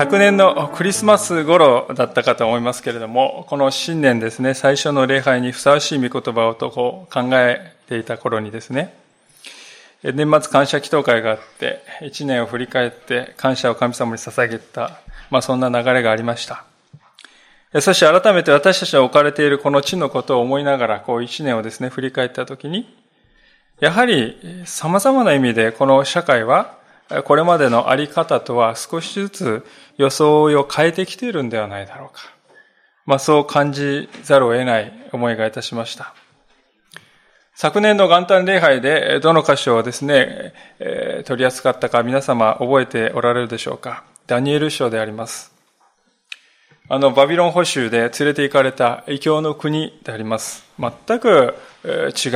昨年のクリスマス頃だったかと思いますけれども、この新年ですね、最初の礼拝にふさわしい御言葉をとこう考えていた頃にですね、年末感謝祈祷会があって、一年を振り返って感謝を神様に捧げた、まあそんな流れがありました。そして改めて私たちが置かれているこの地のことを思いながら、こう一年をですね、振り返ったときに、やはり様々な意味でこの社会はこれまでのあり方とは少しずつ装いを変えてきているんではないだろうか。まあそう感じざるを得ない思いがいたしました。昨年の元旦礼拝でどの箇所をですね、え、取り扱ったか皆様覚えておられるでしょうか？ダニエル書であります。あの、バビロン捕囚で連れて行かれた異教の国であります。全く違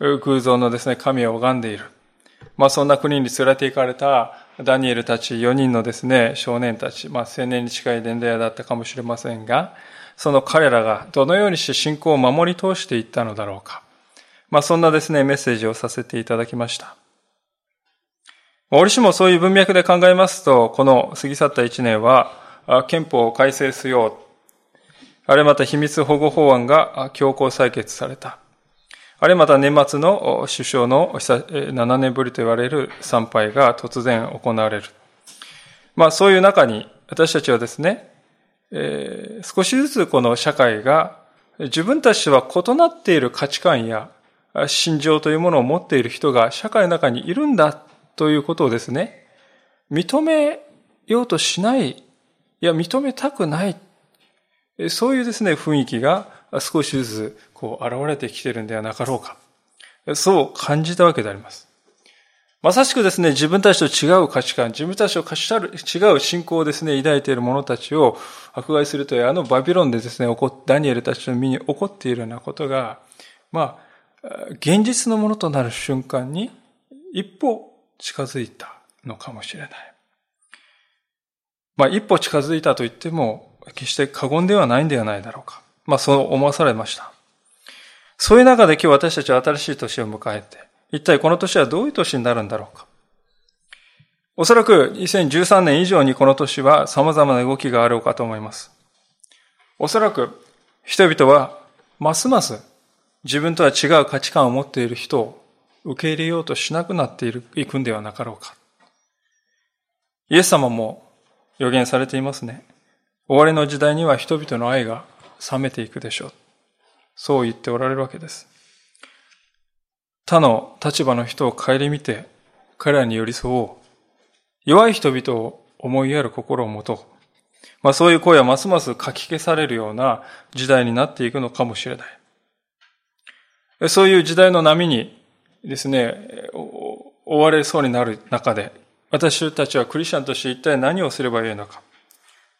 う偶像のですね、神を拝んでいる。まあそんな国に連れて行かれたダニエルたち4人のですね、少年たち、まあ青年に近い伝道屋だったかもしれませんが、その彼らがどのようにして信仰を守り通していったのだろうか。まあそんなですね、メッセージをさせていただきました。折しもそういう文脈で考えますと、この過ぎ去った1年は、憲法を改正しよう。あれまた秘密保護法案が強行採決された。あれまた年末の首相の7年ぶりと言われる参拝が突然行われる。まあそういう中に私たちはですね、えー、少しずつこの社会が自分たちは異なっている価値観や心情というものを持っている人が社会の中にいるんだということをですね、認めようとしない、いや認めたくない、そういうですね、雰囲気が少しずつこう現れてきているんではなかろうか。そう感じたわけであります。まさしくですね、自分たちと違う価値観、自分たちと違う信仰をですね、抱いている者たちを迫害するという、あのバビロンでですね、ダニエルたちの身に起こっているようなことが、まあ、現実のものとなる瞬間に一歩近づいたのかもしれない。まあ、一歩近づいたと言っても、決して過言ではないんではないだろうか。まあそう思わされました。そういう中で今日私たちは新しい年を迎えて、一体この年はどういう年になるんだろうか。おそらく2013年以上にこの年は様々な動きがあろうかと思います。おそらく人々はますます自分とは違う価値観を持っている人を受け入れようとしなくなっているいくんではなかろうか。イエス様も予言されていますね。終わりの時代には人々の愛が冷めていくでしょう。そう言っておられるわけです。他の立場の人を顧みて、彼らに寄り添おう。弱い人々を思いやる心を持とう。まあそういう声はますます書き消されるような時代になっていくのかもしれない。そういう時代の波にですね、追われそうになる中で、私たちはクリスチャンとして一体何をすればよいのか。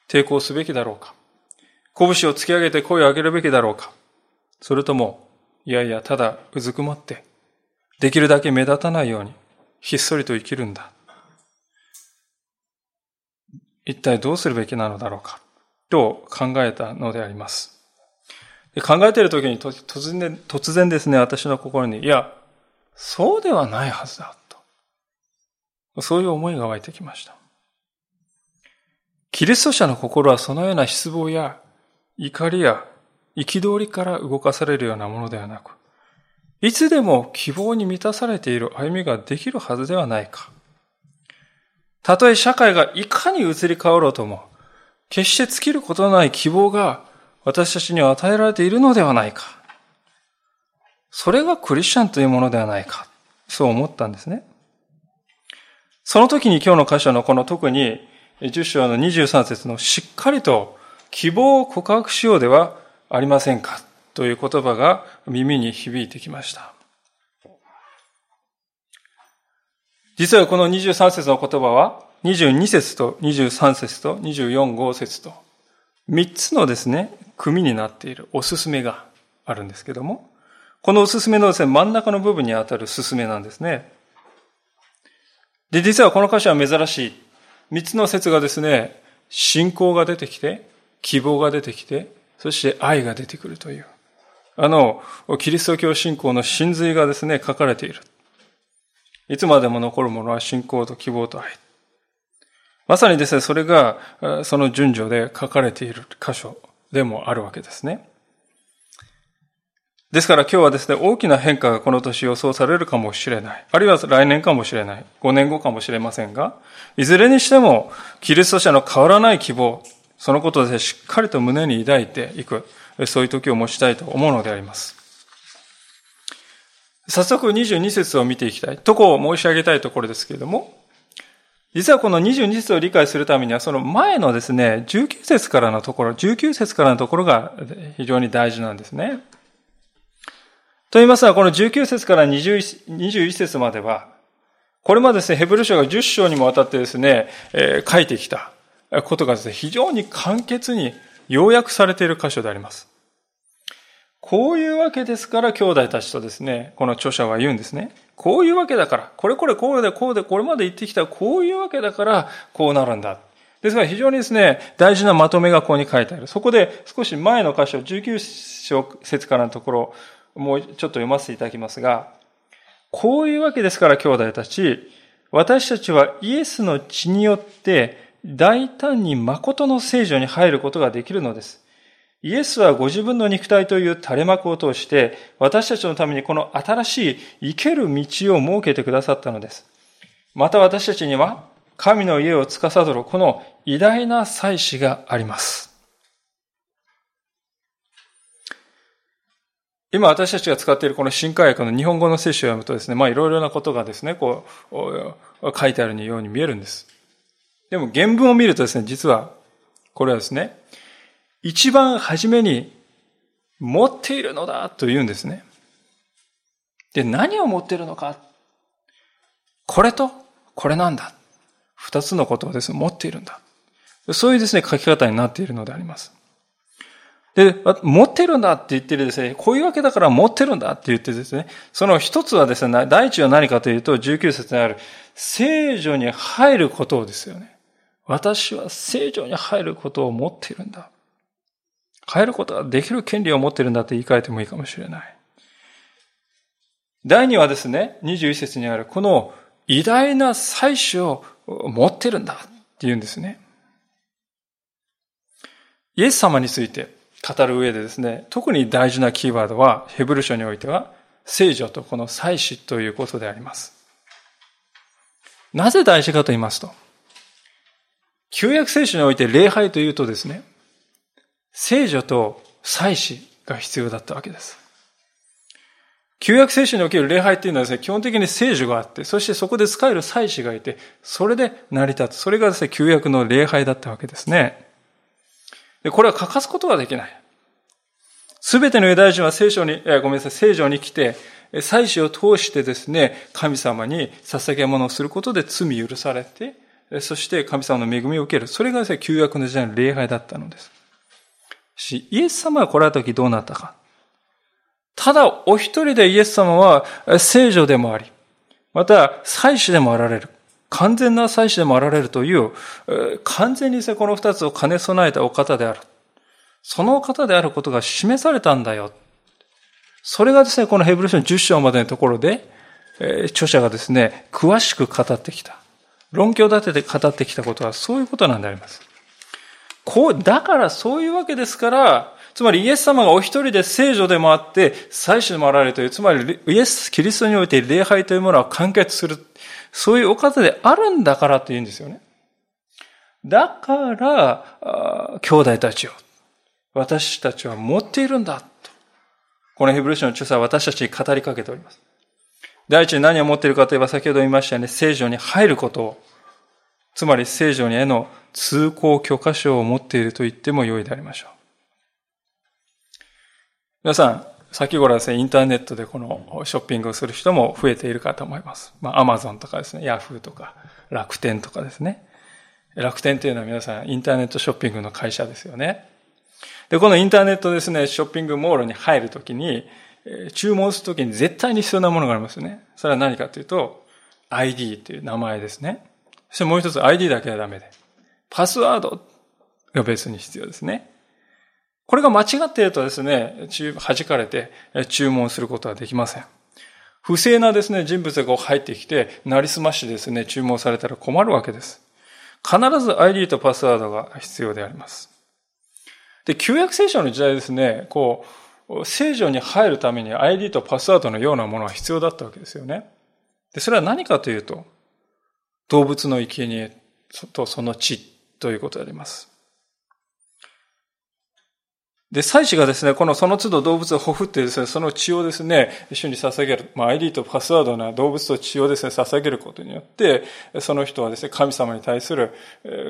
抵抗すべきだろうか。拳を突き上げて声を上げるべきだろうかそれとも、いやいや、ただうずくまって、できるだけ目立たないように、ひっそりと生きるんだ。一体どうするべきなのだろうか、と考えたのであります。で考えている時に突然突然ですね、私の心に、いや、そうではないはずだ、と。そういう思いが湧いてきました。キリスト者の心はそのような失望や怒りや憤りから動かされるようなものではなく、いつでも希望に満たされている歩みができるはずではないか。たとえ社会がいかに移り変わろうとも、決して尽きることのない希望が私たちには与えられているのではないか。それがクリスチャンというものではないか。そう思ったんですね。その時に今日の箇所のこの特に10章の23節のしっかりと希望を告白しようではありませんか？という言葉が耳に響いてきました。実はこの23節の言葉は22節と23節と24号節と3つのですね、組になっているおすすめがあるんですけども、このおすすめのですね、真ん中の部分にあたるすすめなんですね。で、実はこの歌詞は珍しい。三つの説がですね、信仰が出てきて、希望が出てきて、そして愛が出てくるという。あの、キリスト教信仰の真髄がですね、書かれている。いつまでも残るものは信仰と希望と愛。まさにですね、それが、その順序で書かれている箇所でもあるわけですね。ですから今日はですね、大きな変化がこの年予想されるかもしれない。あるいは来年かもしれない。5年後かもしれませんが、いずれにしても、キリスト者の変わらない希望、そのことでしっかりと胸に抱いていく、そういう時を持ちたいと思うのであります。早速22節を見ていきたい。とこを申し上げたいところですけれども、実はこの22節を理解するためには、その前のですね、19節からのところ、19節からのところが非常に大事なんですね。と言いますのは、この19節から21節までは、これまでですね、ヘブル書が10章にもわたってですね、えー、書いてきたことがですね、非常に簡潔に要約されている箇所であります。こういうわけですから、兄弟たちとですね、この著者は言うんですね。こういうわけだから、これこれこうでこうでこれまで言ってきたこういうわけだから、こうなるんだ。ですから非常にですね、大事なまとめがここに書いてある。そこで少し前の箇所、19章節からのところ、もうちょっと読ませていただきますが、こういうわけですから兄弟たち、私たちはイエスの血によって大胆に誠の聖女に入ることができるのです。イエスはご自分の肉体という垂れ幕を通して、私たちのためにこの新しい生ける道を設けてくださったのです。また私たちには、神の家を司るこの偉大な祭司があります。今私たちが使っているこの新海訳の日本語の聖書を読むとですね、まあいろいろなことがですね、こう、書いてあるように見えるんです。でも原文を見るとですね、実は、これはですね、一番初めに持っているのだと言うんですね。で、何を持っているのか？これと、これなんだ。二つのことをですね、持っているんだ。そういうですね、書き方になっているのであります。で、持ってるんだって言ってるですね、こういうわけだから持ってるんだって言ってですね、その一つはですね、第一は何かというと、19節にある、聖女に入ることをですよね。私は聖女に入ることを持っているんだ。入ることができる権利を持っているんだって言い換えてもいいかもしれない。第二はですね、21節にある、この偉大な祭祀を持ってるんだって言うんですね。イエス様について、語る上でですね、特に大事なキーワードは、ヘブル書においては、聖女とこの祭祀ということであります。なぜ大事かと言いますと、旧約聖書において礼拝というとですね、聖女と祭祀が必要だったわけです。旧約聖書における礼拝っていうのはですね、基本的に聖女があって、そしてそこで使える祭司がいて、それで成り立つ。それがですね、旧約の礼拝だったわけですね。で、これは欠かすことができない。すべてのユダヤ人は聖書に、ごめんなさい、聖書に来て、祭司を通してですね、神様に捧げ物をすることで罪許されて、そして神様の恵みを受ける。それが、旧約の時代の礼拝だったのです。し、イエス様が来られた時どうなったか。ただ、お一人でイエス様は聖女でもあり、また、祭司でもあられる。完全な祭司でもあられるという、完全にこの二つを兼ね備えたお方である。その方であることが示されたんだよ。それがですね、このヘブル書の10章までのところで、著者がですね、詳しく語ってきた。論拠を立てて語ってきたことはそういうことなんであります。こう、だからそういうわけですから、つまりイエス様がお一人で聖女でもあって、祭司でもあられるという、つまりイエス、キリストにおいて礼拝というものは完結する。そういうお方であるんだからと言うんですよね。だから、兄弟たちを、私たちは持っているんだ。とこのヘブル書の著者は私たちに語りかけております。第一に何を持っているかといえば先ほど言いましたよね、聖女に入ることを、つまり聖女にへの通行許可証を持っていると言っても良いでありましょう。皆さん、先頃ですね、インターネットでこのショッピングをする人も増えているかと思います。まあ、アマゾンとかですね、ヤフーとか、楽天とかですね。楽天というのは皆さん、インターネットショッピングの会社ですよね。で、このインターネットですね、ショッピングモールに入るときに、注文するときに絶対に必要なものがありますよね。それは何かというと、ID という名前ですね。そしてもう一つ ID だけはダメで。パスワードが別に必要ですね。これが間違っているとですね、弾かれて注文することはできません。不正なですね、人物がこう入ってきて、なりすましですね、注文されたら困るわけです。必ず ID とパスワードが必要であります。で、旧約聖書の時代ですね、こう、聖女に入るために ID とパスワードのようなものは必要だったわけですよね。で、それは何かというと、動物の生贄とその血ということであります。で、祭司がですね、このその都度動物をほふってですね、その血をですね、主に捧げる。まあ、ID とパスワードな動物と血をですね、捧げることによって、その人はですね、神様に対する、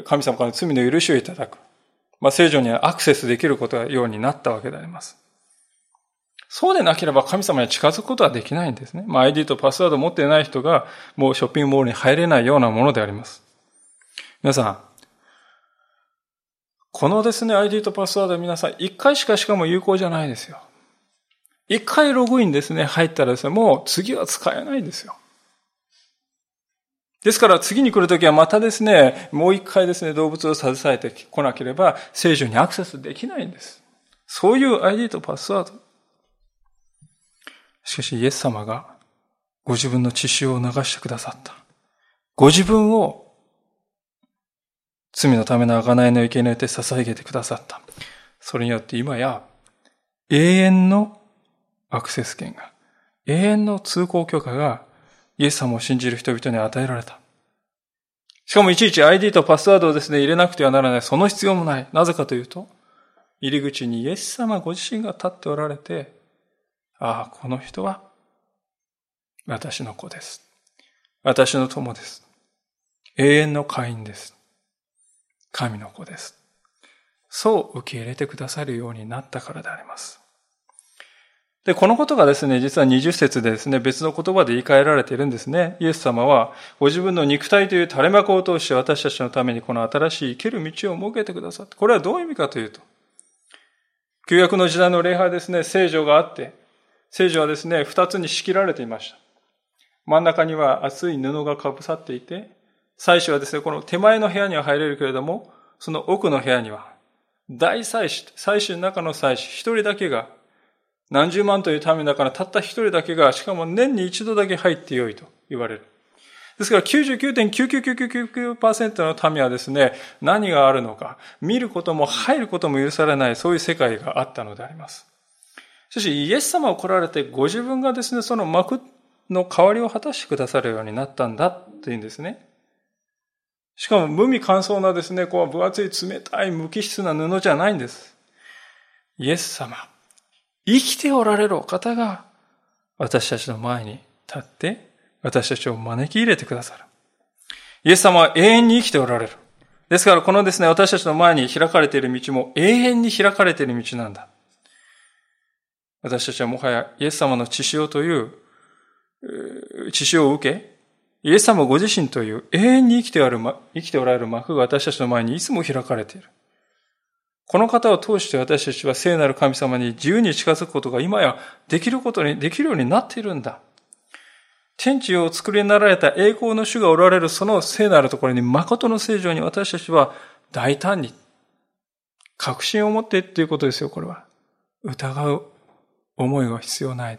神様からの罪の許しをいただく。まあ、聖女にアクセスできることがようになったわけであります。そうでなければ神様に近づくことはできないんですね。まあ、ID とパスワードを持っていない人が、もうショッピングモールに入れないようなものであります。皆さん、このですね、ID とパスワード皆さん一回しかしかも有効じゃないですよ。一回ログインですね、入ったらですね、もう次は使えないんですよ。ですから次に来るときはまたですね、もう一回ですね、動物を携えてこなければ聖書にアクセスできないんです。そういう ID とパスワード。しかしイエス様がご自分の血潮を流してくださった。ご自分を罪のための贖いの生贄て捧げてくださった。それによって今や永遠のアクセス権が、永遠の通行許可がイエス様を信じる人々に与えられた。しかもいちいち ID とパスワードをですね、入れなくてはならない。その必要もない。なぜかというと、入り口にイエス様ご自身が立っておられて、ああ、この人は私の子です。私の友です。永遠の会員です。神の子です。そう受け入れてくださるようになったからであります。で、このことがですね、実は20節でですね、別の言葉で言い換えられているんですね。イエス様は、ご自分の肉体という垂れ幕を通して私たちのためにこの新しい生ける道を設けてくださった。これはどういう意味かというと、旧約の時代の礼拝ですね、聖女があって、聖女はですね、二つに仕切られていました。真ん中には厚い布がかぶさっていて、祭司はですね、この手前の部屋には入れるけれども、その奥の部屋には、大祭司、祭司の中の祭司、一人だけが、何十万という民だからたった一人だけが、しかも年に一度だけ入ってよいと言われる。ですから99.99999%の民はですね、何があるのか、見ることも入ることも許されない、そういう世界があったのであります。そしかし、イエス様を来られて、ご自分がですね、その幕の代わりを果たしてくださるようになったんだというんですね。しかも無味乾燥なですね、こう分厚い冷たい無機質な布じゃないんです。イエス様、生きておられるお方が私たちの前に立って私たちを招き入れてくださる。イエス様は永遠に生きておられる。ですからこのですね、私たちの前に開かれている道も永遠に開かれている道なんだ。私たちはもはやイエス様の血潮という、血潮を受け、イエス様ご自身という永遠に生きておられる生きておられる幕が私たちの前にいつも開かれている。この方を通して私たちは聖なる神様に自由に近づくことが今やできることに、できるようになっているんだ。天地を作りになられた栄光の主がおられるその聖なるところに誠の聖女に私たちは大胆に確信を持ってっていうことですよ、これは。疑う思いが必要ない。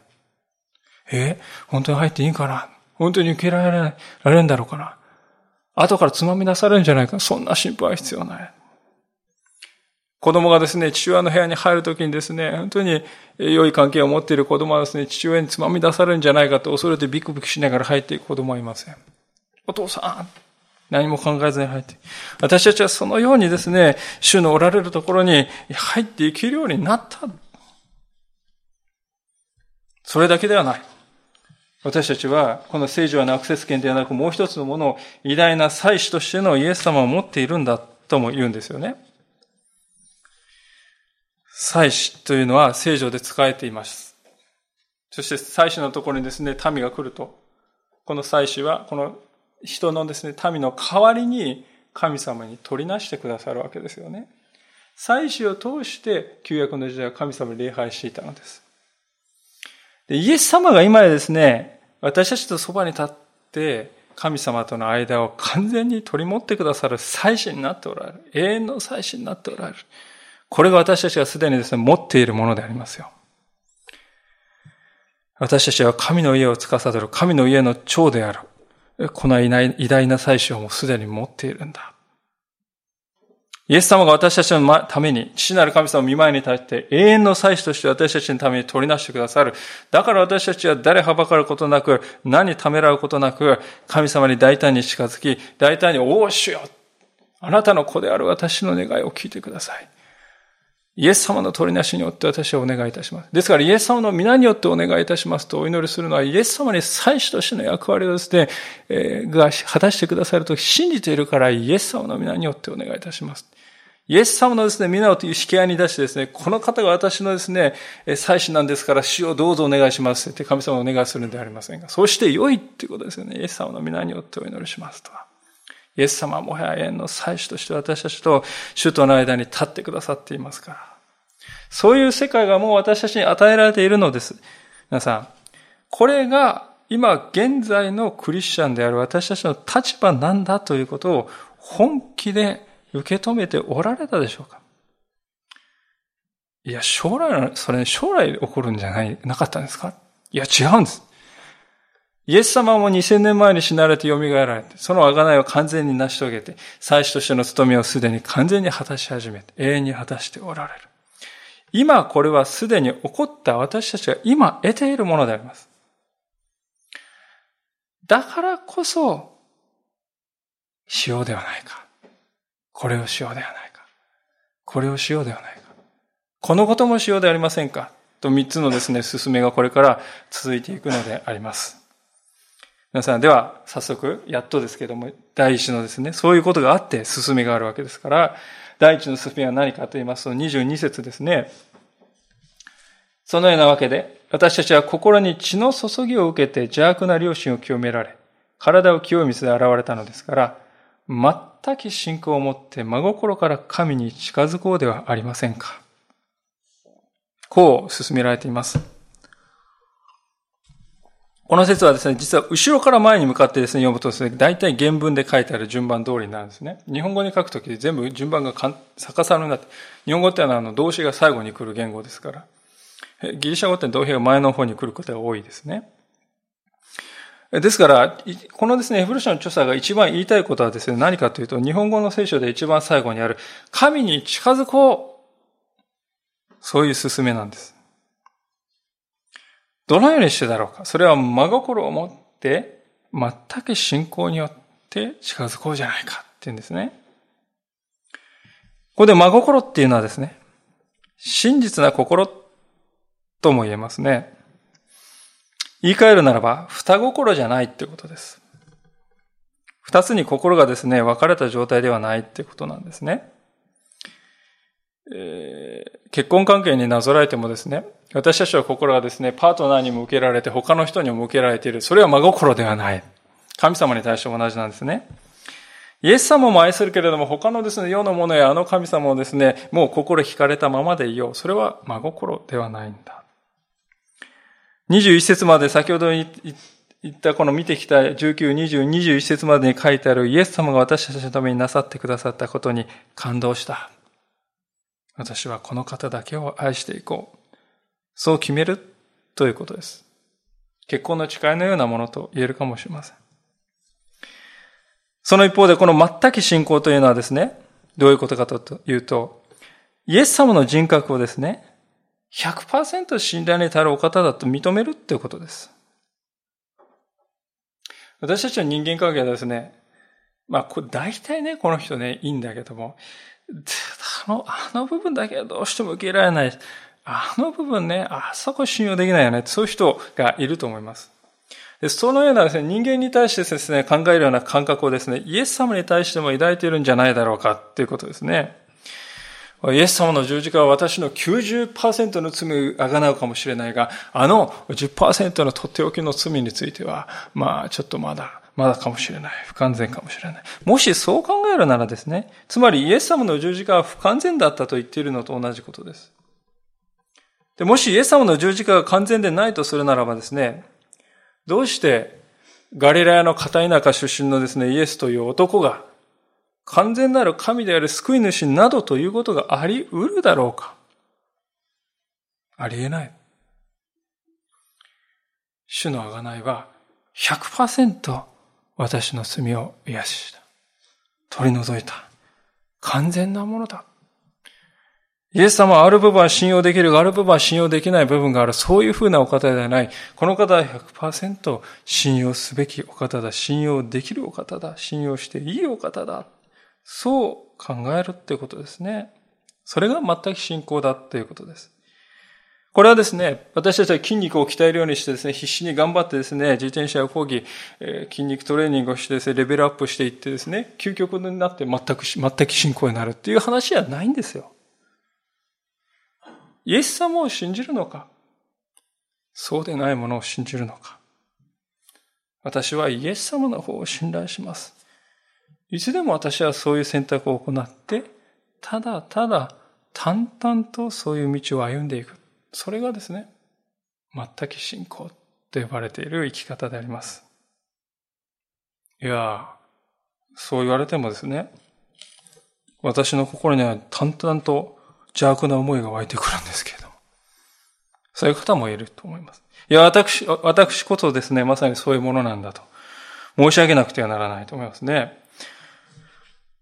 え？本当に入っていいかな？本当に受けられられるんだろうかな？後からつまみ出されるんじゃないか？そんな心配は必要ない。子供がですね、父親の部屋に入るときにですね、本当に良い関係を持っている子供はですね、父親につまみ出されるんじゃないかと恐れてビクビクしながら入っていく子供はいません。お父さん何も考えずに入って。私たちはそのようにですね、主のおられるところに入っていけるようになった。それだけではない。私たちは、この聖女のアクセス権ではなく、もう一つのものを偉大な祭司としてのイエス様を持っているんだとも言うんですよね。祭司というのは聖女で使えています。そして祭司のところにですね、民が来ると、この祭司は、この人のですね、民の代わりに神様に取りなしてくださるわけですよね。祭司を通して旧約の時代は神様に礼拝していたのです。でイエス様が今やですね、私たちとそばに立って神様との間を完全に取り持ってくださる祭司になっておられる。永遠の祭司になっておられる。これが私たちがすでにですね、持っているものでありますよ。私たちは神の家を司る神の家の長である。この偉大な祭司をもうすでに持っているんだ。イエス様が私たちのために、父なる神様を見舞いに立って永遠の祭司として私たちのために取りなしてくださる。だから私たちは誰はばかることなく、何ためらうことなく、神様に大胆に近づき、大胆に、おう主よあなたの子である私の願いを聞いてください。イエス様の取りなしによって私はお願いいたします。ですからイエス様の皆によってお願いいたしますとお祈りするのはイエス様に祭司としての役割をですね、えー、が果たしてくださると信じているからイエス様の皆によってお願いいたします。イエス様のですね、皆をという引き合いに出してですね、この方が私のですね、祭司なんですから死をどうぞお願いしますって神様をお願いするんではありませんが、そして良いっていうことですよね。イエス様の皆によってお祈りしますと。イエス様はもはや永遠の祭司として私たちと主との間に立ってくださっていますから。そういう世界がもう私たちに与えられているのです。皆さん、これが今現在のクリスチャンである私たちの立場なんだということを本気で受け止めておられたでしょうか？いや、将来それ将来起こるんじゃない、なかったんですか？いや、違うんです。イエス様も2000年前に死なれて蘇られて、その贖いを完全に成し遂げて、祭司としての務めをすでに完全に果たし始めて、永遠に果たしておられる。今これはすでに起こった私たちが今得ているものであります。だからこそ、しようではないか。これをしようではないか。これをしようではないか。このこともしようではありませんか？と三つのですね、進めがこれから続いていくのであります。皆さん、では、早速、やっとですけども、第一のですね、そういうことがあって進めがあるわけですから、第一の進めは何かと言いますと、22節ですね。そのようなわけで、私たちは心に血の注ぎを受けて邪悪な良心を清められ、体を清水で洗われたのですから、全き信仰を持って真心から神に近づこうではありませんか？こう進められています。この説はですね、実は後ろから前に向かってですね、読むとですね、大体原文で書いてある順番通りになるんですね。日本語に書くとき全部順番が逆さまになって、日本語ってのはあの動詞が最後に来る言語ですから、ギリシャ語って動詞が前の方に来ることが多いですね。ですから、このですね、ヘブル書の著者が一番言いたいことはですね、何かというと、日本語の聖書で一番最後にある、神に近づこう。そういう勧めなんです。どのようにしてだろうか。それは真心を持って、全く信仰によって近づこうじゃないかっていうんですね。ここで真心っていうのはですね、真実な心とも言えますね。言い換えるならば、双心じゃないってことです。二つに心がですね、分かれた状態ではないってことなんですね。えー、結婚関係になぞらえてもですね、私たちは心がですね、パートナーに向けられて他の人にも向けられている。それは真心ではない。神様に対しても同じなんですね。イエス様も愛するけれども、他のですね、世のものやあの神様をですね、もう心惹かれたままでいよう。それは真心ではないんだ。21節まで先ほど言ったこの見てきた19、20、21節までに書いてあるイエス様が私たちのためになさってくださったことに感動した。私はこの方だけを愛していこう。そう決めるということです。結婚の誓いのようなものと言えるかもしれません。その一方でこの全く信仰というのはですね、どういうことかというと、イエス様の人格をですね、100%信頼に足るお方だと認めるっていうことです。私たちの人間関係はですね、まあ、大体ね、この人ね、いいんだけども、あの、あの部分だけはどうしても受け入れられない。あの部分ね、あそこ信用できないよね。そういう人がいると思います。でそのようなですね、人間に対してですね、考えるような感覚をですね、イエス様に対しても抱いているんじゃないだろうかっていうことですね。イエス様の十字架は私の90%の罪をあがなうかもしれないが、あの10%のとっておきの罪については、まあちょっとまだまだかもしれない。不完全かもしれない。もしそう考えるならですね、つまりイエス様の十字架は不完全だったと言っているのと同じことです。でもしイエス様の十字架が完全でないとするならばですね、どうしてガリラヤの片田舎出身のですね、イエスという男が完全なる神である救い主などということがあり得るだろうか？ありえない。主の贖いは100%私の罪を癒しした。取り除いた。完全なものだ。イエス様はある部分は信用できるが、ある部分は信用できない部分がある。そういうふうなお方ではない。この方は100%信用すべきお方だ。信用できるお方だ。信用していいお方だ。そう考えるっていうことですね。それが全く信仰だっていうことです。これはですね、私たちは筋肉を鍛えるようにしてですね、必死に頑張ってですね、自転車を講義え、筋肉トレーニングをしてですね、レベルアップしていってですね、究極になって全く、全く信仰になるっていう話じゃないんですよ。イエス様を信じるのかそうでないものを信じるのか私はイエス様の方を信頼します。いつでも私はそういう選択を行って、ただただ淡々とそういう道を歩んでいく。それがですね、全く信仰と呼ばれている生き方であります。いやそう言われてもですね、私の心には淡々と邪悪な思いが湧いてくるんですけれども。そういう方もいると思います。いや、私、私こそですね、まさにそういうものなんだと。申し上げなくてはならないと思いますね。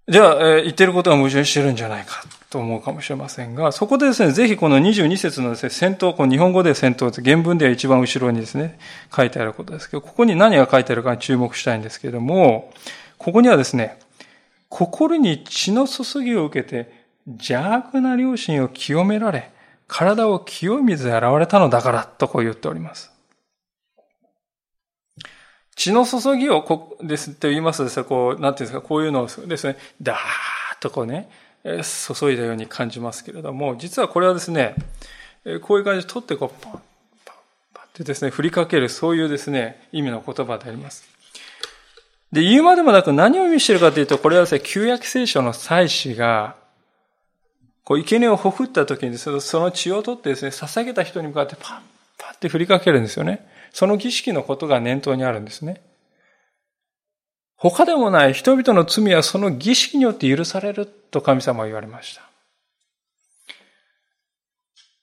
じゃあ、え、言ってることは矛盾してるんじゃないかと思うかもしれませんが、そこでですね、ぜひこの22節のですね、戦闘、この日本語で戦闘原文では一番後ろにですね、書いてあることですけど、ここに何が書いてあるかに注目したいんですけれども、ここにはですね、心に血の注ぎを受けて邪悪な良心を清められ、体を清水で洗われたのだから、とこう言っております。血の注ぎをこですって言いますとですね、こう、なんていうんですか、こういうのをですね、ダーッとこうね、注いだように感じますけれども、実はこれはですね、こういう感じで取ってこう、パン、パン、パンってですね、振りかける、そういうですね、意味の言葉であります。で、言うまでもなく何を意味しているかというと、これはですね、旧約聖書の祭司が、こう、生贄をほふった時にその血を取ってですね、捧げた人に向かってパン、パンって振りかけるんですよね。その儀式のことが念頭にあるんですね。他でもない人々の罪はその儀式によって許されると神様は言われました。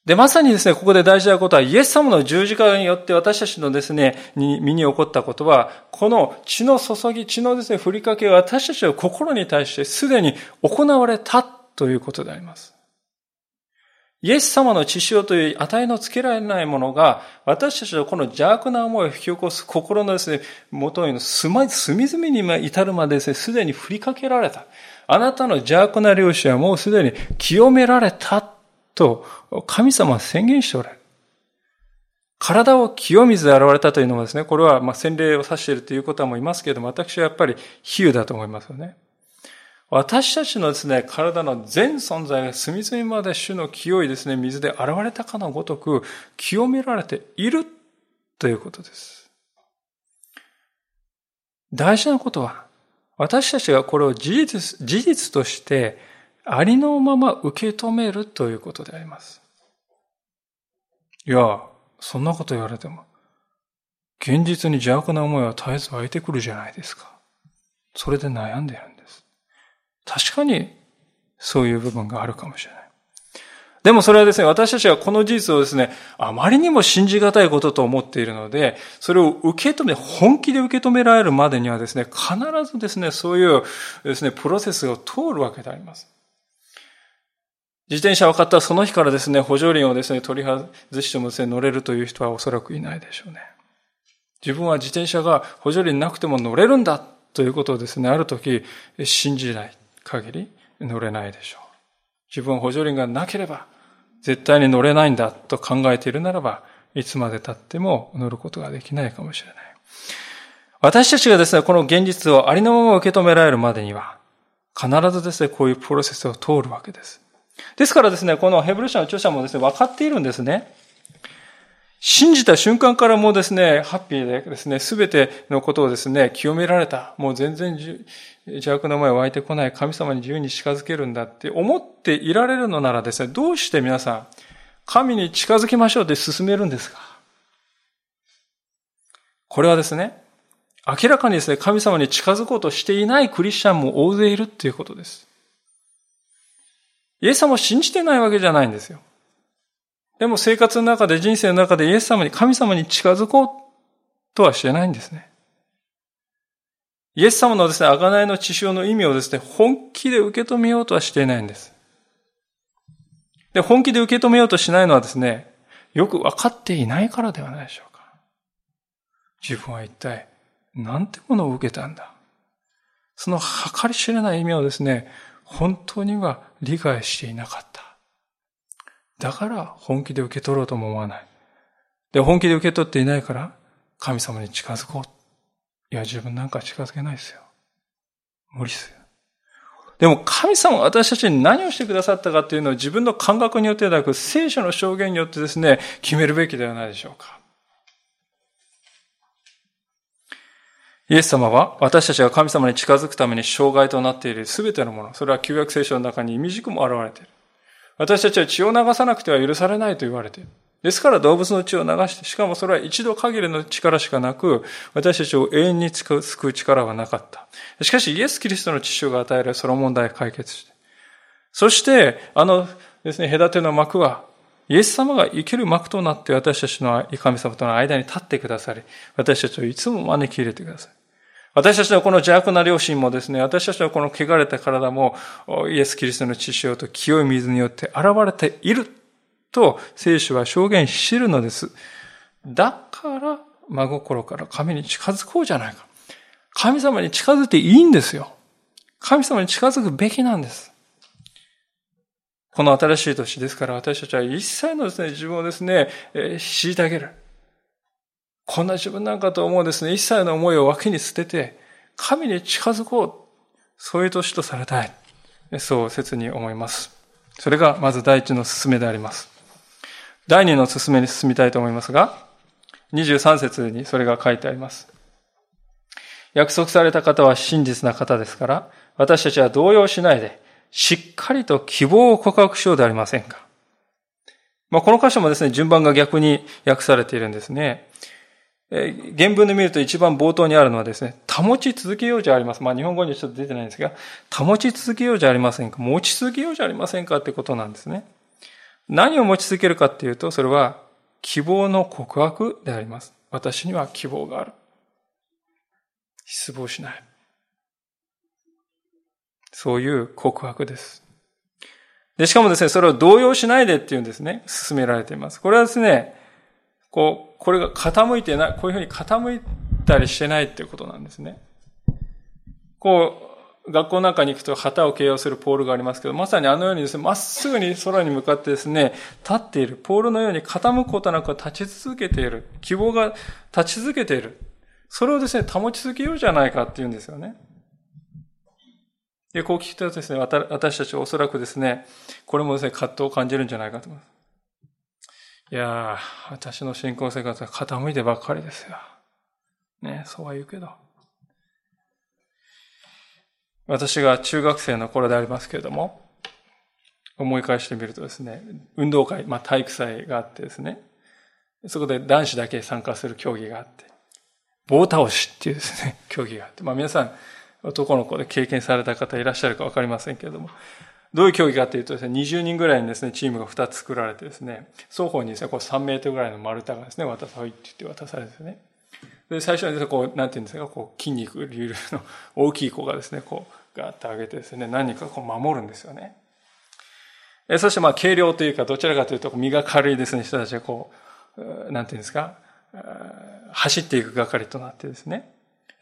で、まさにですね、ここで大事なことは、イエス様の十字架によって私たちのですね、身に起こったことは、この血の注ぎ、血のですね、振りかけは私たちの心に対してすでに行われたということであります。イエス様の血潮という値のつけられないものが、私たちのこの邪悪な思いを引き起こす心のですね、元への隅々に至るまでですね、すでに振りかけられた。あなたの邪悪な良心はもうすでに清められたと、神様は宣言しておられる。体を清水で現れたというのはですね、これはまあ洗礼を指しているということはもいますけれども、私はやっぱり比喩だと思いますよね。私たちのですね、体の全存在が隅々まで主の清いですね、水で現れたかのごとく、清められているということです。大事なことは、私たちがこれを事実、事実としてありのまま受け止めるということであります。いや、そんなこと言われても、現実に邪悪な思いは絶えず湧いてくるじゃないですか。それで悩んでるんです。確かにそういう部分があるかもしれない。でもそれはですね、私たちはこの事実をですね、あまりにも信じがたいことと思っているので、それを受け止め、本気で受け止められるまでにはですね、必ずですね、そういうですね、プロセスを通るわけであります。自転車を買ったその日からですね、補助輪をですね、取り外してもですね、乗れるという人はおそらくいないでしょうね。自分は自転車が補助輪なくても乗れるんだということをですね、ある時信じない。限り乗れないでしょう。自分補助輪がなければ絶対に乗れないんだと考えているならば、いつまで経っても乗ることができないかもしれない。私たちがですね、この現実をありのまま受け止められるまでには、必ずですね、こういうプロセスを通るわけです。ですからですね、このヘブル書の著者もですね、分かっているんですね。信じた瞬間からもうですね、ハッピーでですね、すべてのことをですね、清められた。もう全然邪悪の前湧いてこない神様に自由に近づけるんだって思っていられるのならですね、どうして皆さん、神に近づきましょうって進めるんですか？これはですね、明らかにですね、神様に近づこうとしていないクリスチャンも大勢いるっていうことです。イエス様を信じてないわけじゃないんですよ。でも生活の中で人生の中でイエス様に、神様に近づこうとはしてないんですね。イエス様のですね、贖いの血潮の意味をですね、本気で受け止めようとはしていないんです。で、本気で受け止めようとしないのはですね、よく分かっていないからではないでしょうか。自分は一体、なんてものを受けたんだ。その計り知れない意味をですね、本当には理解していなかった。だから本気で受け取ろうとも思わない。で、本気で受け取っていないから、神様に近づこう。いや、自分なんか近づけないですよ。無理ですよ。でも神様が私たちに何をしてくださったかっていうのを自分の感覚によってではなく、聖書の証言によってですね、決めるべきではないでしょうか。イエス様は私たちが神様に近づくために障害となっている全てのもの、それは旧約聖書の中に意味軸も現れている。私たちは血を流さなくては許されないと言われている。ですから動物の血を流して、しかもそれは一度限りの力しかなく、私たちを永遠に救う力はなかった。しかしイエス・キリストの血潮が与えられ、その問題を解決して。そして、あのですね、隔ての幕は、イエス様が生きる幕となって私たちの神様との間に立ってくださり、私たちをいつも招き入れてください。私たちのこの邪悪な良心もですね、私たちのこの汚れた体も、イエス・キリストの血潮と清い水によって現れていると聖書は証言しているのです。だから、真心から神に近づこうじゃないか。神様に近づいていいんですよ。神様に近づくべきなんです。この新しい年ですから私たちは一切のですね、自分をですね、えー、虐げる。こんな自分なんかと思うですね、一切の思いを脇に捨てて、神に近づこう。そういう年とされたい。そう切に思います。それがまず第一の勧めであります。第二の勧めに進みたいと思いますが、23節にそれが書いてあります。約束された方は真実な方ですから、私たちは動揺しないで、しっかりと希望を告白しようでありませんか。まあ、この箇所もですね、順番が逆に訳されているんですね。え原文で見ると一番冒頭にあるのはですね、保ち続けようじゃあります。まあ日本語にはちょっと出てないんですが、保ち続けようじゃありませんか。持ち続けようじゃありませんかってことなんですね。何を持ち続けるかっていうと、それは希望の告白であります。私には希望がある。失望しない。そういう告白です。で、しかもですね、それを動揺しないでっていうんですね、進められています。これはですね、こう、これが傾いてない、こういうふうに傾いたりしてないっていうことなんですね。こう、学校なんかに行くと旗を形容するポールがありますけど、まさにあのようにですね、まっすぐに空に向かってですね、立っている。ポールのように傾くことなく立ち続けている。希望が立ち続けている。それをですね、保ち続けようじゃないかっていうんですよね。で、こう聞くとですね、私たちはおそらくですね、これもですね、葛藤を感じるんじゃないかと思います。いやー、私の信仰生活は傾いてばっかりですよ。ね、そうは言うけど。私が中学生の頃でありますけれども、思い返してみるとですね、運動会、まあ体育祭があってですね、そこで男子だけ参加する競技があって、棒倒しっていうですね、競技があって、まあ皆さん、男の子で経験された方いらっしゃるかわかりませんけれども、どういう競技かというとですね、20人ぐらいにですね、チームが2つ作られてですね、双方にですね、こう3メートルぐらいの丸太がですね、渡さいって言って渡されてですね。で、最初にですね、こう、なんていうんですか、こう、筋肉流の大きい子がですね、こう、ガーッと上げてですね、何かこう守るんですよね。えそしてまあ、軽量というか、どちらかというと、身が軽いですね、人たちがこう、なんていうんですか、走っていく係となってですね、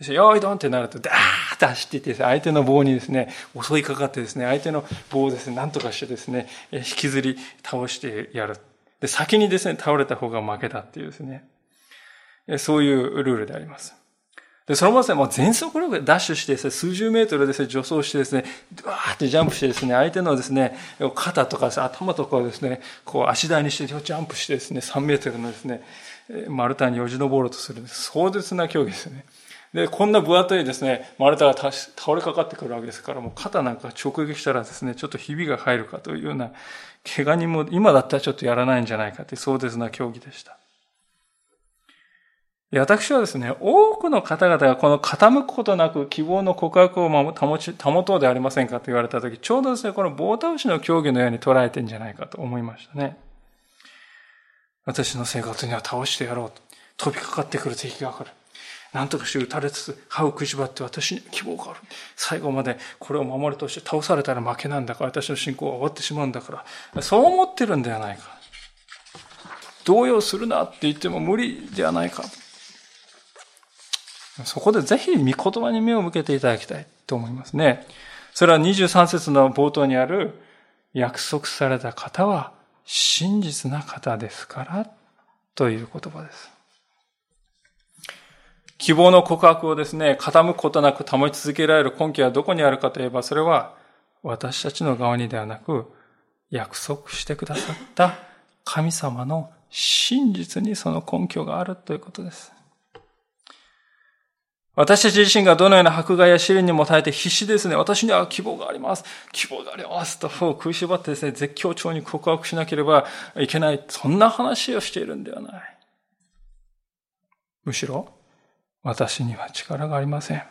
よーいどんってなると、ダーッと走っていってね相手の棒にですね、襲いかかってですね、相手の棒をですね、なんとかしてですね、引きずり倒してやる。で、先にですね、倒れた方が負けたっていうですね、そういうルールであります。で、そのままですね、もう全速力でダッシュしてですね、数十メートルですね、助走してですね、わーってジャンプしてですね、相手のですね、肩とか頭とかをですね、こう足台にしてジャンプしてですね、3メートルのですね、丸太によじ登ろうとする壮絶な競技ですね。で、こんな分厚いですね、丸太が倒れかかってくるわけですから、もう肩なんか直撃したらですね、ちょっとひびが入るかというような、怪我にも、今だったらちょっとやらないんじゃないかという壮絶な競技でした。私はですね、多くの方々がこの傾くことなく希望の告白を保ち、保とうでありませんかと言われたとき、ちょうどですね、この棒倒しの競技のように捉えてんじゃないかと思いましたね。私の生活には倒してやろうと。飛びかかってくる敵が来る。何とかして撃たれつつ、歯を食いしばって私に希望がある。最後までこれを守るとして倒されたら負けなんだから、私の信仰は終わってしまうんだから、そう思ってるんではないか。動揺するなって言っても無理ではないか。そこでぜひ御言葉に目を向けていただきたいと思いますね。それは23節の冒頭にある約束された方は真実な方ですからという言葉です。希望の告白をですね、傾くことなく保ち続けられる根拠はどこにあるかといえば、それは私たちの側にではなく、約束してくださった神様の真実にその根拠があるということです。私たち自身がどのような迫害や試練にも耐えて必死ですね。私には希望があります。希望がありますと食いしばってですね、絶叫調に告白しなければいけない。そんな話をしているんではない。むしろ、私には力がありません。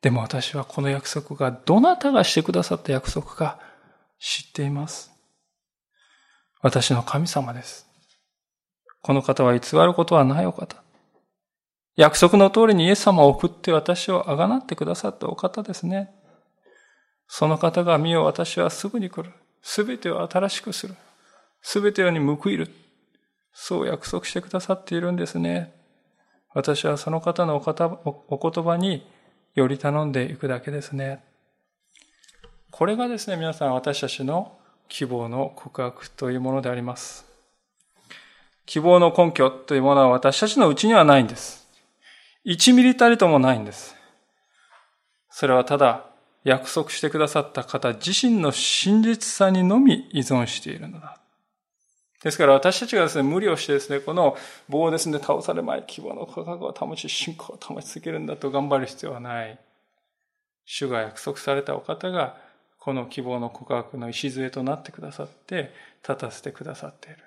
でも私はこの約束がどなたがしてくださった約束か知っています。私の神様です。この方は偽ることはないお方。約束の通りにイエス様を送って私をあがなってくださったお方ですね。その方が見よ私はすぐに来る。すべてを新しくする。すべてに報いる。そう約束してくださっているんですね。私はその方のお方お言葉により頼んでいくだけですね。これがですね、皆さん私たちの希望の告白というものであります。希望の根拠というものは私たちのうちにはないんです。1ミリたりともないんです。それはただ約束してくださった方自身の真実さにのみ依存しているのだ。ですから私たちがですね、無理をしてですね、この棒をですね、倒されまい希望の価格を保ち、信仰を保ち続けるんだと頑張る必要はない。主が約束されたお方が、この希望の告白の礎となってくださって、立たせてくださっている。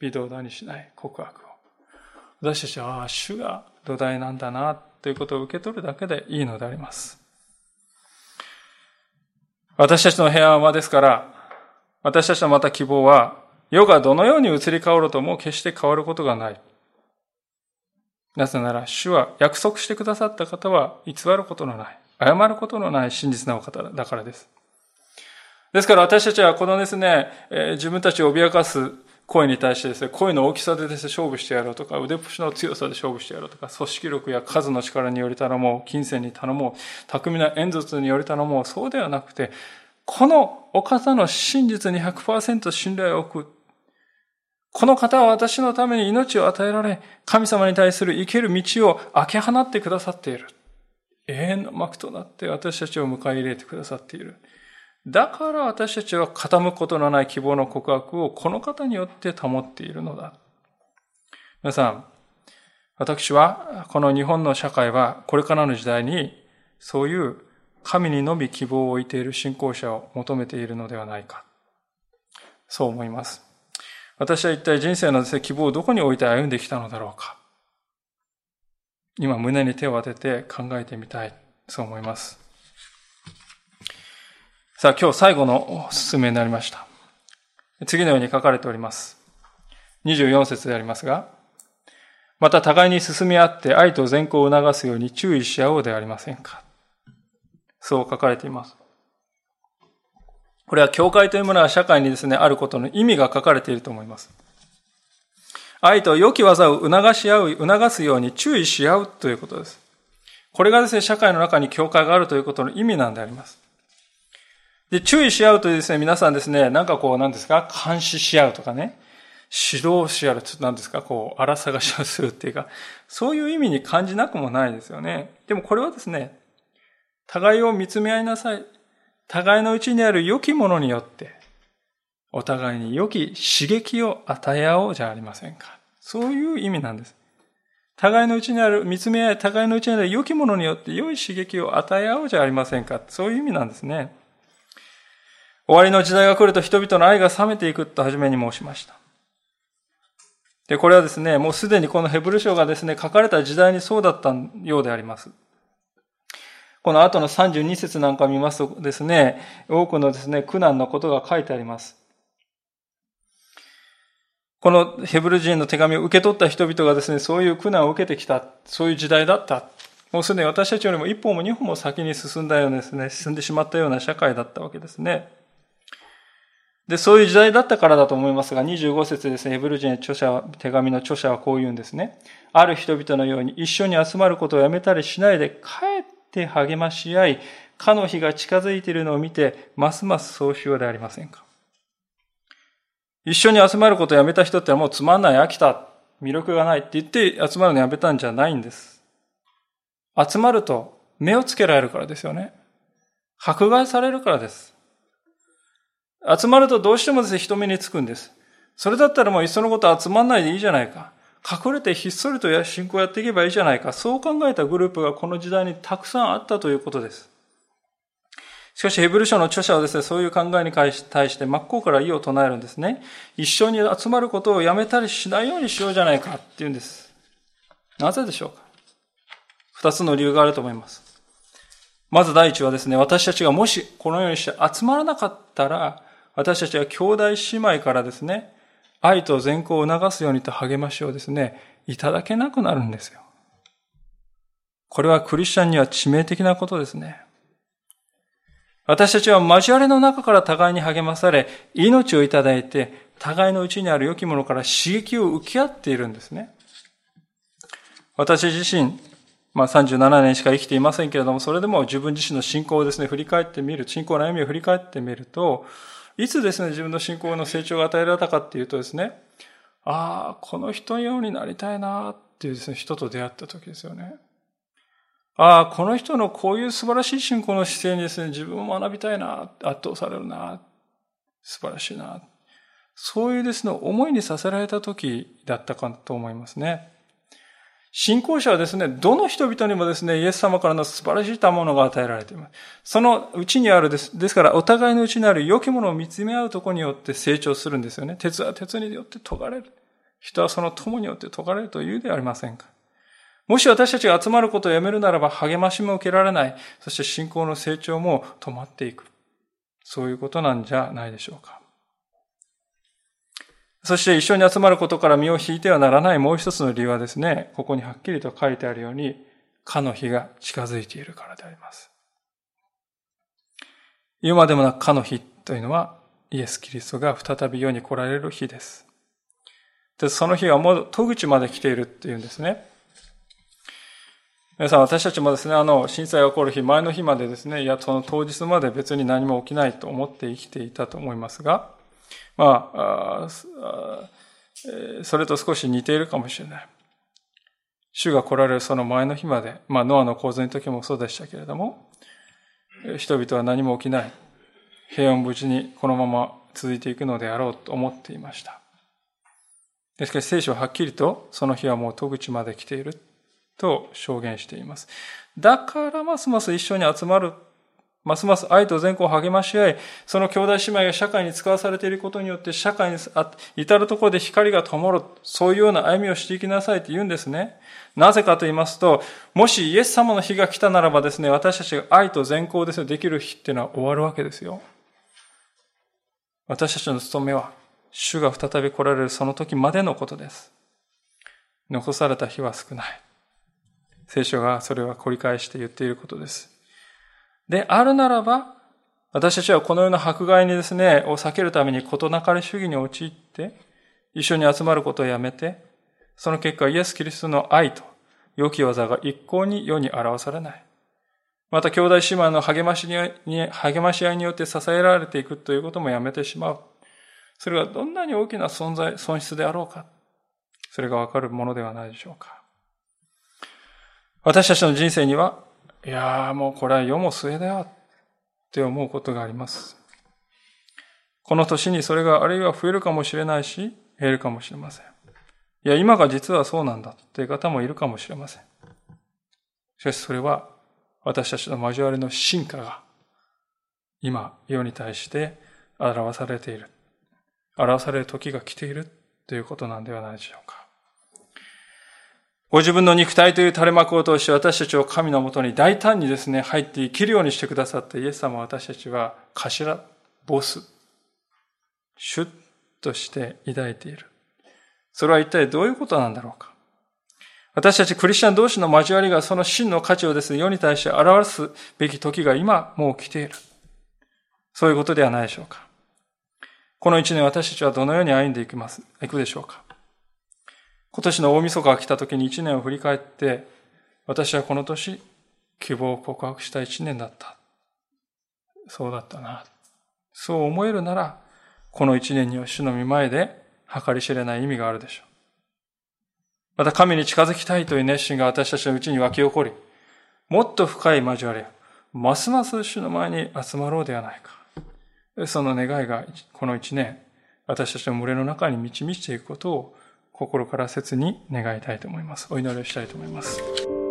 微動だにしない告白を。私たちは、ああ、主が土台なんだな、ということを受け取るだけでいいのであります。私たちの平安はですから、私たちのまた希望は、世がどのように移り変わるとも決して変わることがない。なぜなら、主は約束してくださった方は偽ることのない、謝ることのない真実なお方だからです。ですから私たちはこのですね、自分たちを脅かす声に対してですね、声の大きさでですね、勝負してやろうとか、腕っぷしの強さで勝負してやろうとか、組織力や数の力により頼もう、金銭に頼もう、巧みな演説により頼もう、そうではなくて、このお方の真実に100%信頼を置く。この方は私のために命を与えられ、神様に対する生ける道を開け放ってくださっている。永遠の幕となって私たちを迎え入れてくださっている。だから私たちは傾くことのない希望の告白をこの方によって保っているのだ。皆さん、私はこの日本の社会はこれからの時代にそういう神にのみ希望を置いている信仰者を求めているのではないか。そう思います。私は一体人生の希望をどこに置いて歩んできたのだろうか。今胸に手を当てて考えてみたい。そう思います。さあ、今日最後のお勧めになりました。次のように書かれております。24節でありますが、また互いに進み合って愛と善行を促すように注意し合おうではありませんか。そう書かれています。これは教会というものは社会にですね、あることの意味が書かれていると思います。愛と良き技を促し合う、促すように注意し合うということです。これがですね、社会の中に教会があるということの意味なんであります。で、注意し合うとですね、皆さんですね、なんかこう、なんですか、監視し合うとかね、指導しやる、なんですか、こう、荒探しをするっていうか、そういう意味に感じなくもないですよね。でもこれはですね、互いを見つめ合いなさい。互いのうちにある良きものによって、お互いに良き刺激を与え合おうじゃありませんか。そういう意味なんです。互いのうちにある、見つめ合い、互いのうちにある良きものによって良い刺激を与え合おうじゃありませんか。そういう意味なんですね。終わりの時代が来ると人々の愛が冷めていくと初めに申しました。で、これはですね、もうすでにこのヘブル書がですね、書かれた時代にそうだったようであります。この後の32節なんか見ますとですね、多くのですね、苦難のことが書いてあります。このヘブル人の手紙を受け取った人々がですね、そういう苦難を受けてきた、そういう時代だった。もうすでに私たちよりも一歩も二歩も先に進んだようですね、進んでしまったような社会だったわけですね。で、そういう時代だったからだと思いますが、25節ですね、ヘブル人著者、手紙の著者はこう言うんですね。ある人々のように一緒に集まることをやめたりしないで、かえって励まし合い、かの日が近づいているのを見て、ますますそうしようでありませんか。一緒に集まることをやめた人ってもうつまんない、飽きた、魅力がないって言って集まるのやめたんじゃないんです。集まると目をつけられるからですよね。迫害されるからです。集まるとどうしてもですね、人目につくんです。それだったらもういっそのこと集まんないでいいじゃないか。隠れてひっそりと信仰やっていけばいいじゃないか。そう考えたグループがこの時代にたくさんあったということです。しかし、ヘブル書の著者はですね、そういう考えに対して真っ向から異を唱えるんですね。一緒に集まることをやめたりしないようにしようじゃないかって言うんです。なぜでしょうか二つの理由があると思います。まず第一はですね、私たちがもしこのようにして集まらなかったら、私たちは兄弟姉妹からですね、愛と善行を促すようにと励ましをですね、いただけなくなるんですよ。これはクリスチャンには致命的なことですね。私たちは交わりの中から互いに励まされ、命をいただいて、互いのうちにある良きものから刺激を受け合っているんですね。私自身、まあ37年しか生きていませんけれども、それでも自分自身の信仰をですね、振り返ってみる、信仰の歩みを振り返ってみると、いつですね、自分の信仰の成長が与えられたかっていうとですね、ああ、この人のようになりたいなっていうですね、人と出会った時ですよね。ああ、この人のこういう素晴らしい信仰の姿勢にですね、自分も学びたいな、圧倒されるな、素晴らしいな。そういうですね、思いにさせられた時だったかと思いますね。信仰者はですね、どの人々にもですね、イエス様からの素晴らしい賜物が与えられています。そのうちにあるです。ですから、お互いのうちにある良きものを見つめ合うところによって成長するんですよね。鉄は鉄によって研がれる。人はその友によって研がれるというではありませんか。もし私たちが集まることをやめるならば励ましも受けられない。そして信仰の成長も止まっていく。そういうことなんじゃないでしょうか。そして一緒に集まることから身を引いてはならないもう一つの理由はですね、ここにはっきりと書いてあるように、かの日が近づいているからであります。言うまでもなくかの日というのは、イエス・キリストが再び世に来られる日です。で、その日はもう戸口まで来ているっていうんですね。皆さん、私たちもですね、あの、震災が起こる日、前の日までですね、いや、その当日まで別に何も起きないと思って生きていたと思いますが、まあ、それと少し似ているかもしれない。主が来られるその前の日まで、まあ、ノアの洪水の時もそうでしたけれども、人々は何も起きない。平穏無事にこのまま続いていくのであろうと思っていました。しかし聖書ははっきりとその日はもう戸口まで来ていると証言しています。だからますます一緒に集まるますます愛と善行を励まし合い、その兄弟姉妹が社会に使わされていることによって、社会に至るところで光が灯る、そういうような歩みをしていきなさいって言うんですね。なぜかと言いますと、もしイエス様の日が来たならばですね、私たちが愛と善行ですね、できる日っていうのは終わるわけですよ。私たちの務めは、主が再び来られるその時までのことです。残された日は少ない。聖書がそれは繰り返して言っていることです。であるならば、私たちはこのような迫害にですね、を避けるために事なかれ主義に陥って、一緒に集まることをやめて、その結果イエス・キリストの愛と良き技が一向に世に表されない。また兄弟姉妹の励ましに励まし合いによって支えられていくということもやめてしまう。それがどんなに大きな存在、損失であろうか、それがわかるものではないでしょうか。私たちの人生には、いやーもうこれは世も末だよって思うことがあります。この年にそれがあるいは増えるかもしれないし、減るかもしれません。いや、今が実はそうなんだっていう方もいるかもしれません。しかしそれは私たちの交わりの進化が今、世に対して表されている。表される時が来ているということなんではないでしょうか。ご自分の肉体という垂れ幕を通して私たちを神のもとに大胆にですね、入って生きるようにしてくださったイエス様は私たちは頭、ボス、シュッとして抱いている。それは一体どういうことなんだろうか。私たちクリスチャン同士の交わりがその真の価値をですね、世に対して表すべき時が今もう来ている。そういうことではないでしょうか。この一年私たちはどのように歩んでいきます、いくでしょうか。今年の大晦日が来た時に一年を振り返って、私はこの年、希望を告白した一年だった。そうだったな。そう思えるなら、この一年には主の御前で計り知れない意味があるでしょう。また神に近づきたいという熱心が私たちのうちに湧き起こり、もっと深い交わりを、ますます主の前に集まろうではないか。その願いがこの一年、私たちの群れの中に満ち満ちていくことを心から切に願いたいと思います。お祈りをしたいと思います。